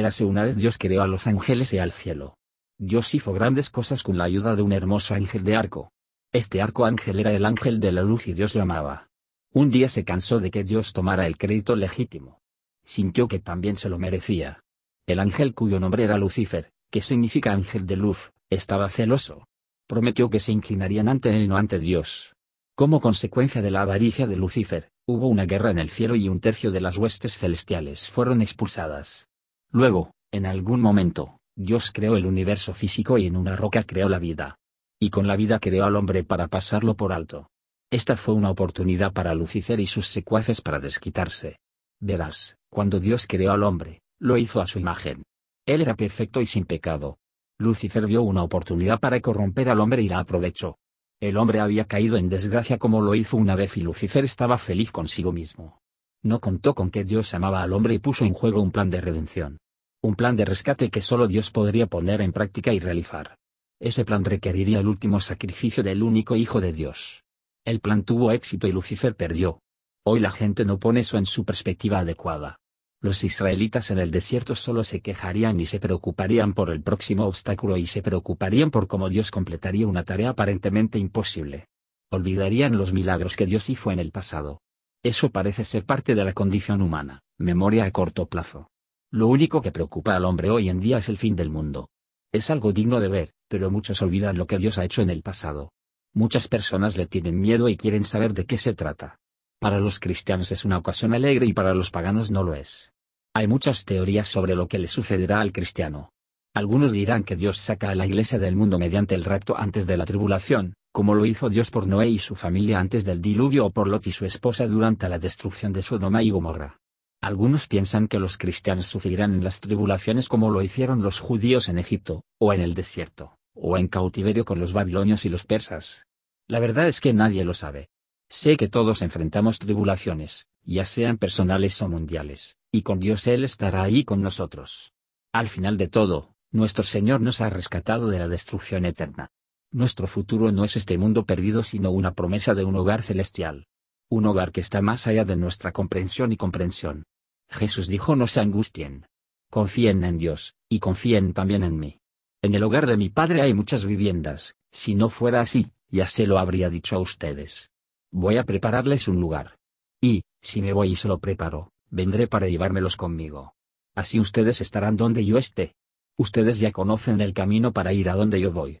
Érase una vez Dios creó a los ángeles y al cielo. Dios hizo grandes cosas con la ayuda de un hermoso ángel de arco. Este arco ángel era el ángel de la luz y Dios lo amaba. Un día se cansó de que Dios tomara el crédito legítimo. Sintió que también se lo merecía. El ángel cuyo nombre era Lucifer, que significa ángel de luz, estaba celoso. Prometió que se inclinarían ante él y no ante Dios. Como consecuencia de la avaricia de Lucifer, hubo una guerra en el cielo y un tercio de las huestes celestiales fueron expulsadas. Luego, en algún momento, Dios creó el universo físico y en una roca creó la vida. Y con la vida creó al hombre para pasarlo por alto. Esta fue una oportunidad para Lucifer y sus secuaces para desquitarse. Verás, cuando Dios creó al hombre, lo hizo a su imagen. Él era perfecto y sin pecado. Lucifer vio una oportunidad para corromper al hombre y la aprovechó. El hombre había caído en desgracia como lo hizo una vez y Lucifer estaba feliz consigo mismo. No contó con que Dios amaba al hombre y puso en juego un plan de redención. Un plan de rescate que solo Dios podría poner en práctica y realizar. Ese plan requeriría el último sacrificio del único Hijo de Dios. El plan tuvo éxito y Lucifer perdió. Hoy la gente no pone eso en su perspectiva adecuada. Los israelitas en el desierto solo se quejarían y se preocuparían por el próximo obstáculo y se preocuparían por cómo Dios completaría una tarea aparentemente imposible. Olvidarían los milagros que Dios hizo en el pasado. Eso parece ser parte de la condición humana, memoria a corto plazo. Lo único que preocupa al hombre hoy en día es el fin del mundo. Es algo digno de ver, pero muchos olvidan lo que Dios ha hecho en el pasado. Muchas personas le tienen miedo y quieren saber de qué se trata. Para los cristianos es una ocasión alegre y para los paganos no lo es. Hay muchas teorías sobre lo que le sucederá al cristiano. Algunos dirán que Dios saca a la iglesia del mundo mediante el rapto antes de la tribulación, como lo hizo Dios por Noé y su familia antes del diluvio o por Lot y su esposa durante la destrucción de Sodoma y Gomorra. Algunos piensan que los cristianos sufrirán en las tribulaciones como lo hicieron los judíos en Egipto, o en el desierto o en cautiverio con los babilonios y los persas. La verdad es que nadie lo sabe. Sé que todos enfrentamos tribulaciones, ya sean personales o mundiales, y con Dios Él estará ahí con nosotros. Al final de todo, nuestro Señor nos ha rescatado de la destrucción eterna. Nuestro futuro no es este mundo perdido sino una promesa de un hogar celestial. Un hogar que está más allá de nuestra comprensión y comprensión. Jesús dijo no se angustien. Confíen en Dios, y confíen también en mí. En el hogar de mi padre hay muchas viviendas, si no fuera así, ya se lo habría dicho a ustedes. Voy a prepararles un lugar. Y, si me voy y se lo preparo, vendré para llevármelos conmigo. Así ustedes estarán donde yo esté. Ustedes ya conocen el camino para ir a donde yo voy.